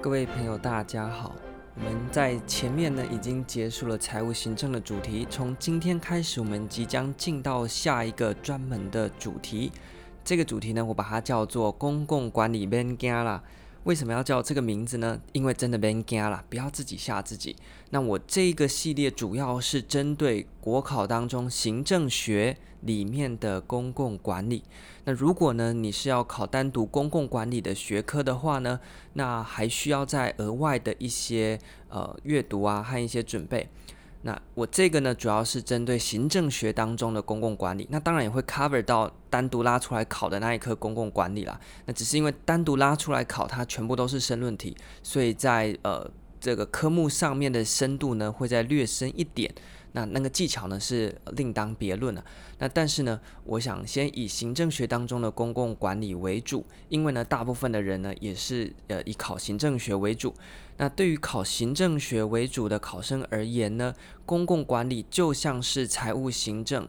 各位朋友，大家好。我们在前面呢已经结束了财务行政的主题，从今天开始，我们即将进到下一个专门的主题。这个主题呢，我把它叫做公共管理免惊啦。为什么要叫这个名字呢？因为真的免惊啦，不要自己吓自己。那我这个系列主要是针对国考当中行政学里面的公共管理。那如果呢，你是要考单独公共管理的学科的话呢，那还需要再额外的一些呃阅读啊和一些准备。那我这个呢，主要是针对行政学当中的公共管理，那当然也会 cover 到单独拉出来考的那一科公共管理啦。那只是因为单独拉出来考，它全部都是申论题，所以在呃这个科目上面的深度呢，会再略深一点。那那个技巧呢是另当别论了。那但是呢，我想先以行政学当中的公共管理为主，因为呢，大部分的人呢也是呃以考行政学为主。那对于考行政学为主的考生而言呢，公共管理就像是财务行政、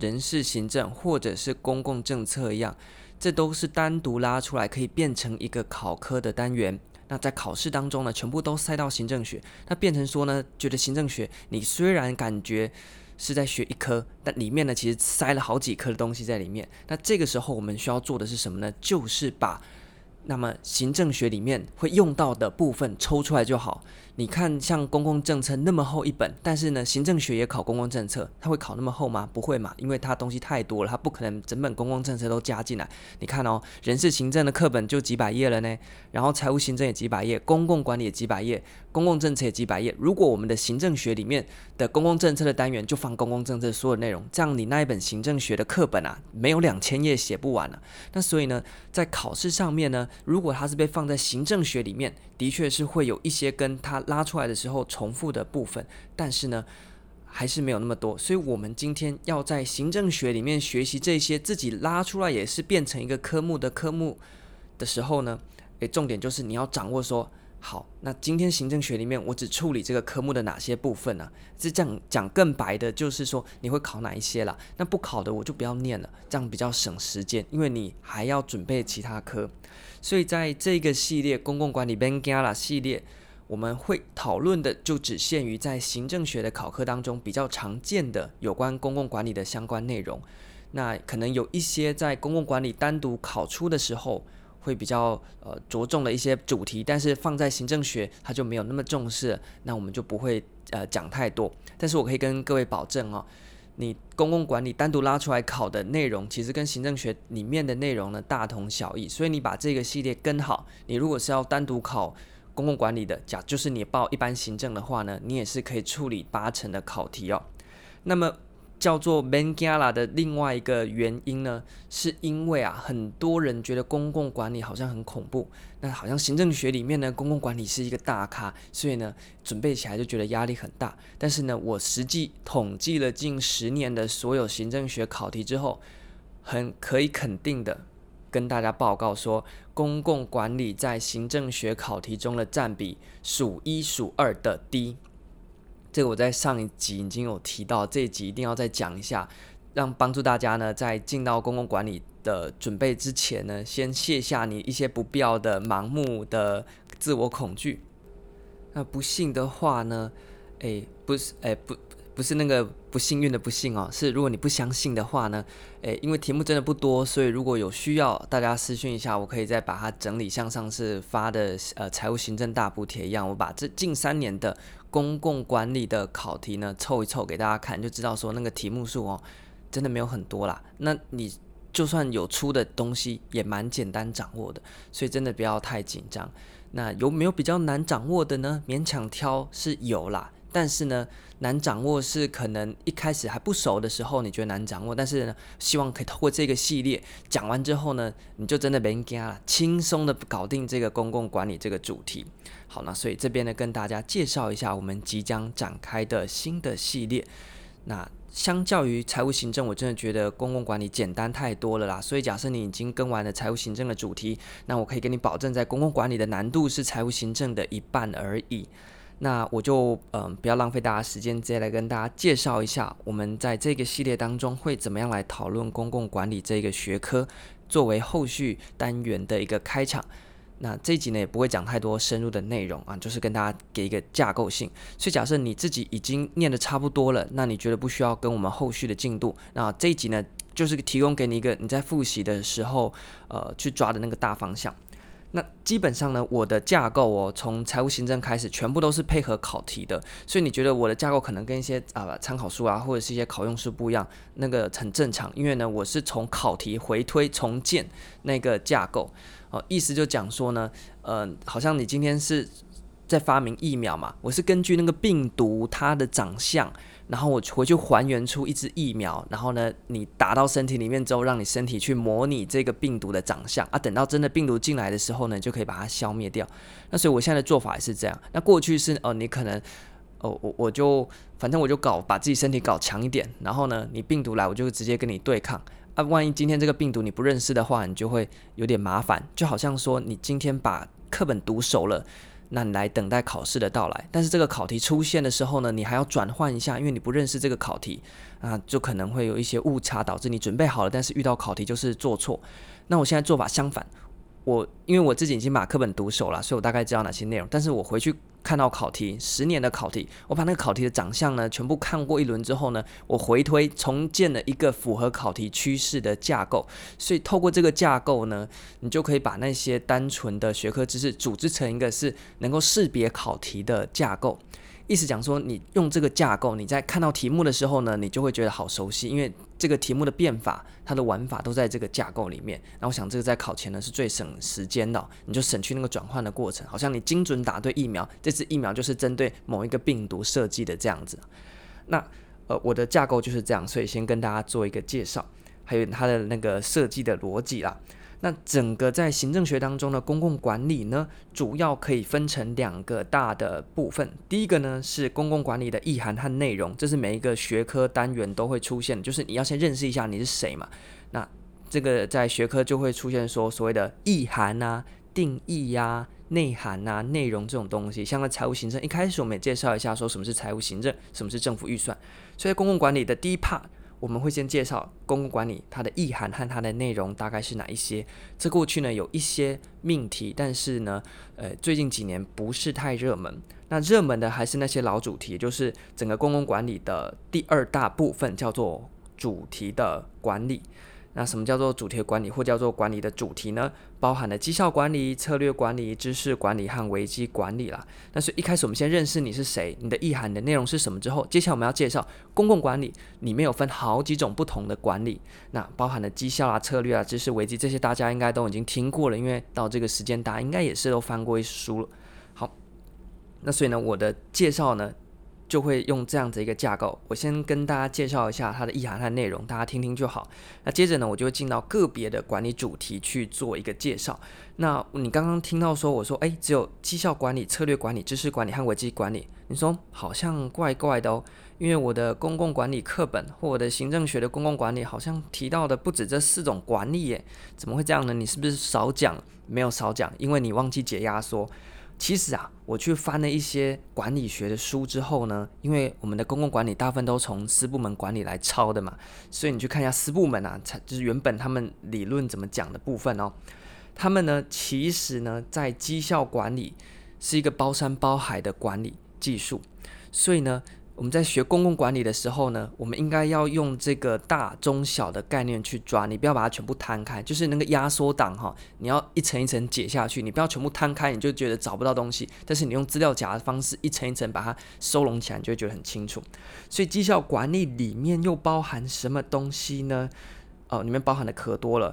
人事行政或者是公共政策一样，这都是单独拉出来可以变成一个考科的单元。那在考试当中呢，全部都塞到行政学，那变成说呢，觉得行政学你虽然感觉是在学一科，但里面呢其实塞了好几科的东西在里面。那这个时候我们需要做的是什么呢？就是把那么行政学里面会用到的部分抽出来就好。你看，像公共政策那么厚一本，但是呢，行政学也考公共政策，它会考那么厚吗？不会嘛，因为它东西太多了，它不可能整本公共政策都加进来。你看哦，人事行政的课本就几百页了呢，然后财务行政也几百页，公共管理也几百页，公共政策也几百页。如果我们的行政学里面的公共政策的单元就放公共政策所有内容，这样你那一本行政学的课本啊，没有两千页写不完了。那所以呢，在考试上面呢，如果它是被放在行政学里面，的确是会有一些跟它拉出来的时候重复的部分，但是呢，还是没有那么多。所以，我们今天要在行政学里面学习这些自己拉出来也是变成一个科目的科目的时候呢，诶，重点就是你要掌握说，好，那今天行政学里面我只处理这个科目的哪些部分呢？啊？是这样讲更白的，就是说你会考哪一些啦？那不考的我就不要念了，这样比较省时间，因为你还要准备其他科。所以在这个系列公共管理 Bengala 系列。我们会讨论的就只限于在行政学的考科当中比较常见的有关公共管理的相关内容。那可能有一些在公共管理单独考出的时候会比较呃着重的一些主题，但是放在行政学它就没有那么重视，那我们就不会呃讲太多。但是我可以跟各位保证哦，你公共管理单独拉出来考的内容，其实跟行政学里面的内容呢大同小异。所以你把这个系列跟好，你如果是要单独考。公共管理的，假就是你报一般行政的话呢，你也是可以处理八成的考题哦。那么叫做 Bengala 的另外一个原因呢，是因为啊，很多人觉得公共管理好像很恐怖，那好像行政学里面呢，公共管理是一个大咖，所以呢，准备起来就觉得压力很大。但是呢，我实际统计了近十年的所有行政学考题之后，很可以肯定的。跟大家报告说，公共管理在行政学考题中的占比数一数二的低。这个我在上一集已经有提到，这一集一定要再讲一下，让帮助大家呢在进到公共管理的准备之前呢，先卸下你一些不必要的盲目的自我恐惧。那不幸的话呢，诶，不是，诶，不。不是那个不幸运的不幸哦，是如果你不相信的话呢，诶，因为题目真的不多，所以如果有需要，大家私讯一下，我可以再把它整理，像上次发的呃财务行政大补帖一样，我把这近三年的公共管理的考题呢凑一凑给大家看，就知道说那个题目数哦，真的没有很多啦。那你就算有出的东西，也蛮简单掌握的，所以真的不要太紧张。那有没有比较难掌握的呢？勉强挑是有啦。但是呢，难掌握是可能一开始还不熟的时候，你觉得难掌握。但是呢，希望可以透过这个系列讲完之后呢，你就真的别惊了，轻松的搞定这个公共管理这个主题。好，那所以这边呢，跟大家介绍一下我们即将展开的新的系列。那相较于财务行政，我真的觉得公共管理简单太多了啦。所以假设你已经跟完了财务行政的主题，那我可以跟你保证，在公共管理的难度是财务行政的一半而已。那我就嗯、呃，不要浪费大家时间，直接来跟大家介绍一下，我们在这个系列当中会怎么样来讨论公共管理这个学科，作为后续单元的一个开场。那这一集呢，也不会讲太多深入的内容啊，就是跟大家给一个架构性。所以假设你自己已经念的差不多了，那你觉得不需要跟我们后续的进度，那这一集呢，就是提供给你一个你在复习的时候，呃，去抓的那个大方向。那基本上呢，我的架构哦，从财务行政开始，全部都是配合考题的。所以你觉得我的架构可能跟一些啊参考书啊，或者是一些考用书不一样，那个很正常。因为呢，我是从考题回推重建那个架构。哦，意思就讲说呢，呃，好像你今天是在发明疫苗嘛，我是根据那个病毒它的长相。然后我回去还原出一支疫苗，然后呢，你打到身体里面之后，让你身体去模拟这个病毒的长相啊，等到真的病毒进来的时候呢，就可以把它消灭掉。那所以我现在的做法也是这样。那过去是哦，你可能哦，我我就反正我就搞把自己身体搞强一点，然后呢，你病毒来我就直接跟你对抗啊。万一今天这个病毒你不认识的话，你就会有点麻烦，就好像说你今天把课本读熟了。那你来等待考试的到来，但是这个考题出现的时候呢，你还要转换一下，因为你不认识这个考题啊，就可能会有一些误差，导致你准备好了，但是遇到考题就是做错。那我现在做法相反。我因为我自己已经把课本读熟了，所以我大概知道哪些内容。但是我回去看到考题，十年的考题，我把那个考题的长相呢全部看过一轮之后呢，我回推重建了一个符合考题趋势的架构。所以透过这个架构呢，你就可以把那些单纯的学科知识组织成一个是能够识别考题的架构。意思讲说，你用这个架构，你在看到题目的时候呢，你就会觉得好熟悉，因为这个题目的变法，它的玩法都在这个架构里面。那我想这个在考前呢是最省时间的，你就省去那个转换的过程，好像你精准打对疫苗，这次疫苗就是针对某一个病毒设计的这样子。那呃，我的架构就是这样，所以先跟大家做一个介绍，还有它的那个设计的逻辑啦。那整个在行政学当中的公共管理呢，主要可以分成两个大的部分。第一个呢是公共管理的意涵和内容，这是每一个学科单元都会出现，就是你要先认识一下你是谁嘛。那这个在学科就会出现说所谓的意涵啊、定义呀、内涵啊、内容这种东西。像在财务行政一开始我们也介绍一下说什么是财务行政，什么是政府预算。所以公共管理的第一 part。我们会先介绍公共管理它的意涵和它的内容大概是哪一些。这过去呢有一些命题，但是呢，呃，最近几年不是太热门。那热门的还是那些老主题，就是整个公共管理的第二大部分叫做主题的管理。那什么叫做主题管理，或叫做管理的主题呢？包含了绩效管理、策略管理、知识管理和危机管理啦。那所以一开始我们先认识你是谁，你的意涵、你的内容是什么之后，接下来我们要介绍公共管理里面有分好几种不同的管理。那包含了绩效啊、策略啊、知识、危机这些，大家应该都已经听过了，因为到这个时间大家应该也是都翻过一书了。好，那所以呢，我的介绍呢，就会用这样子一个架构，我先跟大家介绍一下它的意涵和内容，大家听听就好。那接着呢，我就会进到个别的管理主题去做一个介绍。那你刚刚听到说，我说，诶，只有绩效管理、策略管理、知识管理和危机管理，你说好像怪怪的哦，因为我的公共管理课本或我的行政学的公共管理好像提到的不止这四种管理耶，怎么会这样呢？你是不是少讲？没有少讲，因为你忘记解压缩。其实啊，我去翻了一些管理学的书之后呢，因为我们的公共管理大部分都从私部门管理来抄的嘛，所以你去看一下私部门啊，才就是原本他们理论怎么讲的部分哦。他们呢，其实呢，在绩效管理是一个包山包海的管理技术，所以呢。我们在学公共管理的时候呢，我们应该要用这个大中小的概念去抓，你不要把它全部摊开，就是那个压缩档哈，你要一层一层解下去，你不要全部摊开，你就觉得找不到东西。但是你用资料夹的方式一层一层把它收拢起来，你就会觉得很清楚。所以绩效管理里面又包含什么东西呢？哦，里面包含的可多了，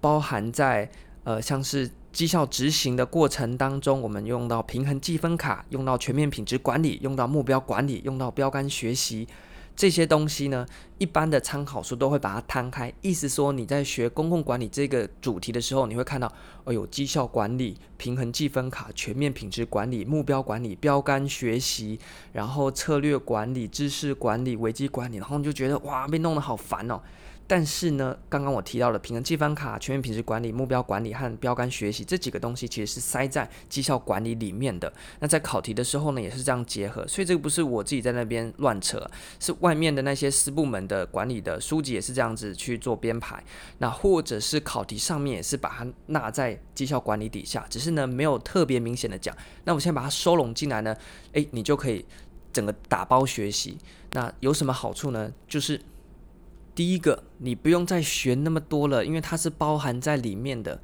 包含在呃像是。绩效执行的过程当中，我们用到平衡计分卡，用到全面品质管理，用到目标管理，用到标杆学习这些东西呢，一般的参考书都会把它摊开，意思说你在学公共管理这个主题的时候，你会看到，哦，有绩效管理、平衡计分卡、全面品质管理、目标管理、标杆学习，然后策略管理、知识管理、危机管理，然后你就觉得哇，被弄得好烦哦。但是呢，刚刚我提到的平衡计分卡、全面品质管理、目标管理和标杆学习这几个东西，其实是塞在绩效管理里面的。那在考题的时候呢，也是这样结合。所以这个不是我自己在那边乱扯，是外面的那些私部门的管理的书籍也是这样子去做编排。那或者是考题上面也是把它纳在绩效管理底下，只是呢没有特别明显的讲。那我现在把它收拢进来呢，诶，你就可以整个打包学习。那有什么好处呢？就是。第一个，你不用再学那么多了，因为它是包含在里面的。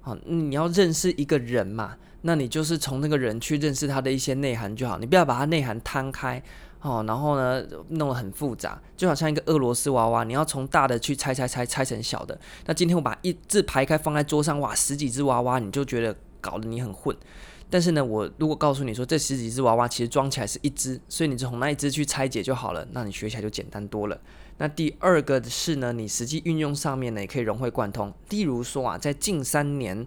好，你要认识一个人嘛，那你就是从那个人去认识他的一些内涵就好，你不要把它内涵摊开，哦，然后呢弄得很复杂，就好像一个俄罗斯娃娃，你要从大的去拆拆拆拆成小的。那今天我把一字排开放在桌上，哇，十几只娃娃，你就觉得搞得你很混。但是呢，我如果告诉你说这十几只娃娃其实装起来是一只，所以你就从那一只去拆解就好了，那你学起来就简单多了。那第二个是呢，你实际运用上面呢也可以融会贯通。例如说啊，在近三年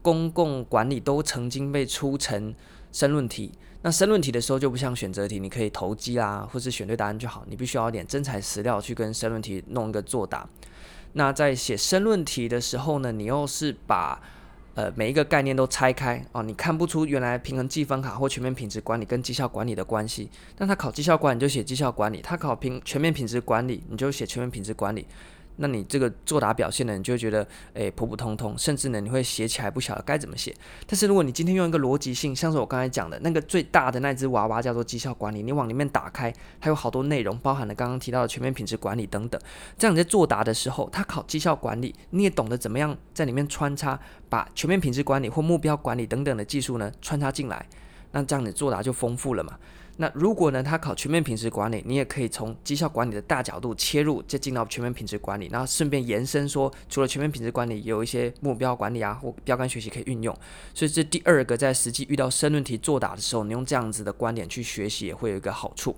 公共管理都曾经被出成申论题，那申论题的时候就不像选择题，你可以投机啦，或是选对答案就好，你必须要有点真材实料去跟申论题弄一个作答。那在写申论题的时候呢，你又是把呃，每一个概念都拆开哦，你看不出原来平衡计分卡或全面品质管理跟绩效管理的关系。那他考绩效管理就写绩效管理，他考平全面品质管理你就写全面品质管理。那你这个作答表现呢，你就会觉得诶普普通通，甚至呢你会写起来不晓得该怎么写。但是如果你今天用一个逻辑性，像是我刚才讲的那个最大的那只娃娃叫做绩效管理，你往里面打开，它有好多内容，包含了刚刚提到的全面品质管理等等。这样你在作答的时候，他考绩效管理，你也懂得怎么样在里面穿插，把全面品质管理或目标管理等等的技术呢穿插进来，那这样你作答就丰富了嘛。那如果呢，他考全面品质管理，你也可以从绩效管理的大角度切入，就进到全面品质管理，然后顺便延伸说，除了全面品质管理，有一些目标管理啊或标杆学习可以运用。所以这第二个，在实际遇到申论题作答的时候，你用这样子的观点去学习，也会有一个好处。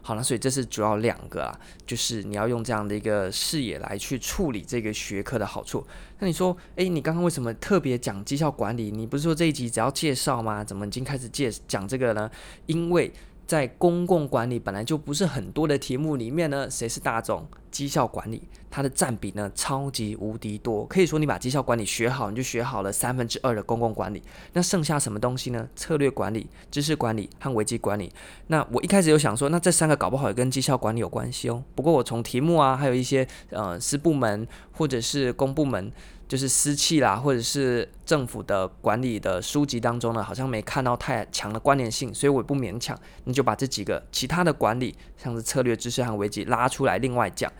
好了，所以这是主要两个啊，就是你要用这样的一个视野来去处理这个学科的好处。那你说，诶，你刚刚为什么特别讲绩效管理？你不是说这一集只要介绍吗？怎么已经开始介讲这个呢？因为在公共管理本来就不是很多的题目里面呢，谁是大众？绩效管理它的占比呢，超级无敌多，可以说你把绩效管理学好，你就学好了三分之二的公共管理。那剩下什么东西呢？策略管理、知识管理和危机管理。那我一开始有想说，那这三个搞不好也跟绩效管理有关系哦。不过我从题目啊，还有一些呃私部门或者是公部门。就是私企啦，或者是政府的管理的书籍当中呢，好像没看到太强的关联性，所以我也不勉强。你就把这几个其他的管理，像是策略、知识和危机拉出来另外讲。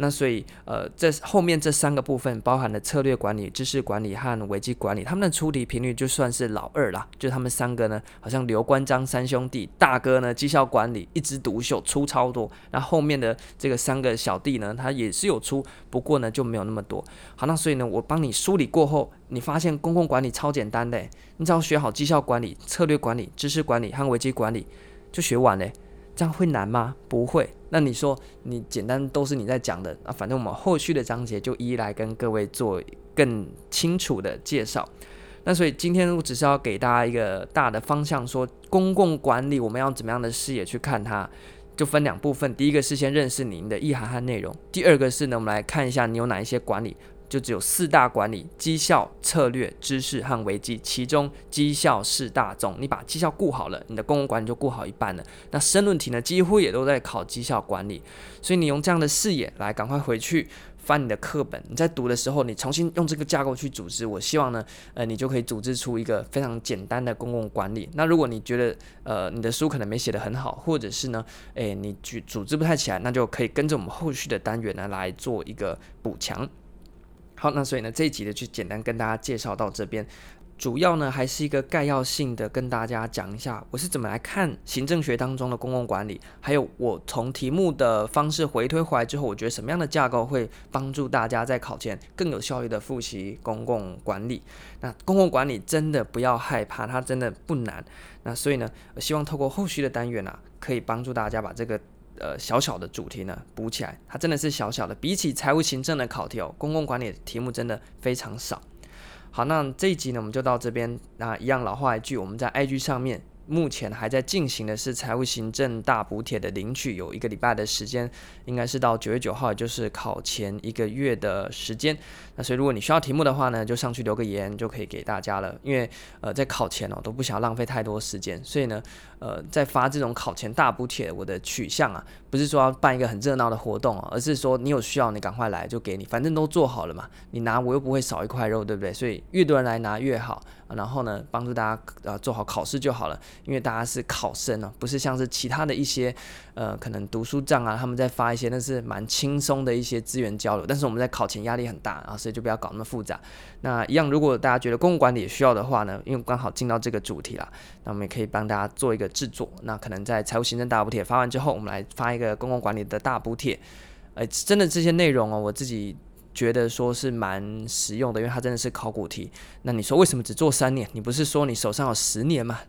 那所以，呃，这后面这三个部分包含了策略管理、知识管理和危机管理，他们的出题频率就算是老二啦，就他们三个呢，好像刘关张三兄弟，大哥呢绩效管理一枝独秀，出超多，那后面的这个三个小弟呢，他也是有出，不过呢就没有那么多。好，那所以呢，我帮你梳理过后，你发现公共管理超简单的，你只要学好绩效管理、策略管理、知识管理和危机管理，就学完嘞。这样会难吗？不会。那你说你简单都是你在讲的啊，反正我们后续的章节就一一来跟各位做更清楚的介绍。那所以今天我只是要给大家一个大的方向，说公共管理我们要怎么样的视野去看它，就分两部分。第一个是先认识您的意涵和内容，第二个是呢，我们来看一下你有哪一些管理。就只有四大管理：绩效、策略、知识和危机。其中绩效是大宗，你把绩效顾好了，你的公共管理就顾好一半了。那申论题呢，几乎也都在考绩效管理。所以你用这样的视野来，赶快回去翻你的课本。你在读的时候，你重新用这个架构去组织。我希望呢，呃，你就可以组织出一个非常简单的公共管理。那如果你觉得呃你的书可能没写得很好，或者是呢，诶你组组织不太起来，那就可以跟着我们后续的单元呢来做一个补强。好，那所以呢，这一集的就简单跟大家介绍到这边，主要呢还是一个概要性的跟大家讲一下我是怎么来看行政学当中的公共管理，还有我从题目的方式回推回来之后，我觉得什么样的架构会帮助大家在考前更有效率的复习公共管理。那公共管理真的不要害怕，它真的不难。那所以呢，我希望透过后续的单元啊，可以帮助大家把这个。呃小小的主题呢补起来，它真的是小小的，比起财务行政的考题哦，公共管理的题目真的非常少。好，那这一集呢我们就到这边，那一样老话一句，我们在 IG 上面。目前还在进行的是财务行政大补贴的领取，有一个礼拜的时间，应该是到九月九号，也就是考前一个月的时间。那所以如果你需要题目的话呢，就上去留个言就可以给大家了。因为呃在考前哦都不想浪费太多时间，所以呢呃在发这种考前大补贴，我的取向啊不是说要办一个很热闹的活动啊，而是说你有需要你赶快来就给你，反正都做好了嘛，你拿我又不会少一块肉，对不对？所以越多人来拿越好。然后呢，帮助大家呃做好考试就好了，因为大家是考生呢，不是像是其他的一些呃可能读书账啊，他们在发一些那是蛮轻松的一些资源交流，但是我们在考前压力很大啊，所以就不要搞那么复杂。那一样，如果大家觉得公共管理也需要的话呢，因为刚好进到这个主题啦，那我们也可以帮大家做一个制作。那可能在财务行政大补贴发完之后，我们来发一个公共管理的大补贴。呃，真的这些内容哦，我自己。觉得说是蛮实用的，因为它真的是考古题。那你说为什么只做三年？你不是说你手上有十年吗？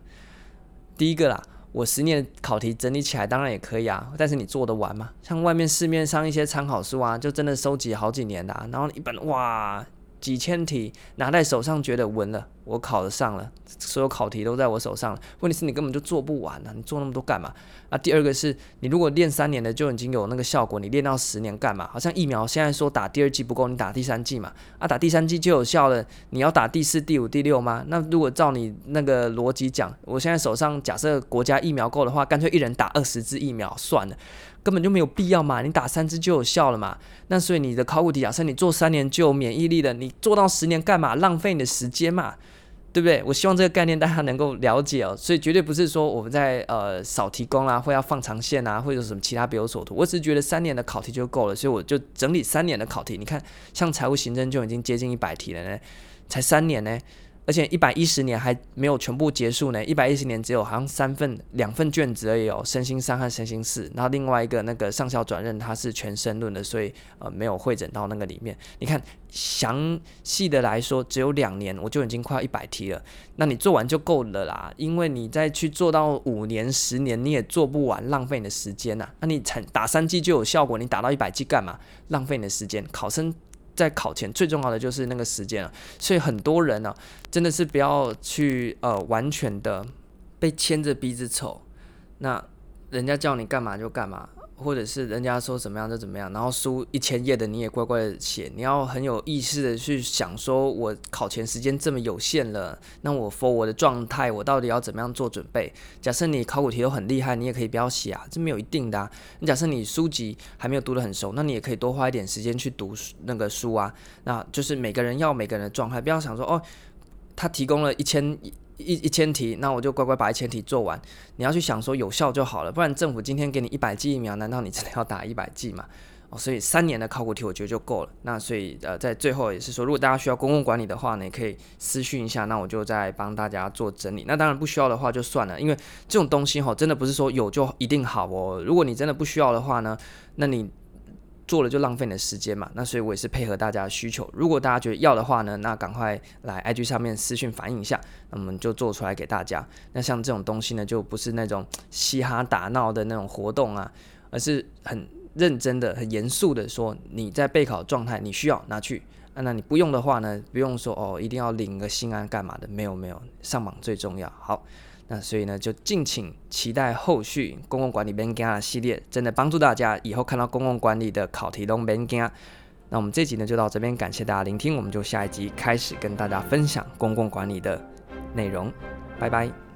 第一个啦，我十年考题整理起来当然也可以啊，但是你做得完吗？像外面市面上一些参考书啊，就真的收集好几年的啊，然后一本哇。几千题拿在手上，觉得稳了，我考得上了，所有考题都在我手上了。问题是你根本就做不完啊，你做那么多干嘛？啊，第二个是你如果练三年的就已经有那个效果，你练到十年干嘛？好像疫苗现在说打第二剂不够，你打第三剂嘛？啊，打第三剂就有效了，你要打第四、第五、第六吗？那如果照你那个逻辑讲，我现在手上假设国家疫苗够的话，干脆一人打二十支疫苗算了。根本就没有必要嘛，你打三支就有效了嘛。那所以你的考古题假设你做三年就有免疫力了，你做到十年干嘛？浪费你的时间嘛，对不对？我希望这个概念大家能够了解哦。所以绝对不是说我们在呃少提供啦，或要放长线啊，或者什么其他别有所图。我只是觉得三年的考题就够了，所以我就整理三年的考题。你看，像财务行政就已经接近一百题了呢，才三年呢。而且一百一十年还没有全部结束呢，一百一十年只有好像三份两份卷子而已哦，身心三和身心四，然后另外一个那个上校转任它是全申论的，所以呃没有会诊到那个里面。你看详细的来说，只有两年我就已经快一百题了，那你做完就够了啦，因为你再去做到五年十年你也做不完，浪费你的时间呐、那你才打三剂就有效果，你打到一百剂干嘛？浪费你的时间，考生。在考前最重要的就是那个时间了，所以很多人呢、啊，真的是不要去呃完全的被牵着鼻子走，那人家叫你干嘛就干嘛。或者是人家说怎么样就怎么样，然后书一千页的你也乖乖的写，你要很有意识的去想，说我考前时间这么有限了，那我 for 我的状态，我到底要怎么样做准备？假设你考古题都很厉害，你也可以不要写啊，这没有一定的啊。你假设你书籍还没有读得很熟，那你也可以多花一点时间去读那个书啊。那就是每个人要每个人的状态，不要想说哦，他提供了一千。一一千题，那我就乖乖把一千题做完。你要去想说有效就好了，不然政府今天给你一百剂疫苗，难道你真的要打一百剂吗？哦，所以三年的考古题我觉得就够了。那所以呃，在最后也是说，如果大家需要公共管理的话呢，也可以私讯一下，那我就再帮大家做整理。那当然不需要的话就算了，因为这种东西哈，真的不是说有就一定好哦。如果你真的不需要的话呢，那你。做了就浪费你的时间嘛，那所以我也是配合大家的需求。如果大家觉得要的话呢，那赶快来 IG 上面私讯反映一下，那我们就做出来给大家。那像这种东西呢，就不是那种嘻哈打闹的那种活动啊，而是很认真的、很严肃的说，你在备考状态，你需要拿去。啊，那你不用的话呢，不用说哦，一定要领个心安干嘛的？没有没有，上榜最重要。好。那所以呢，就敬请期待后续公共管理免惊系列，真的帮助大家以后看到公共管理的考题都免惊。那我们这集呢就到这边，感谢大家聆听，我们就下一集开始跟大家分享公共管理的内容，拜拜。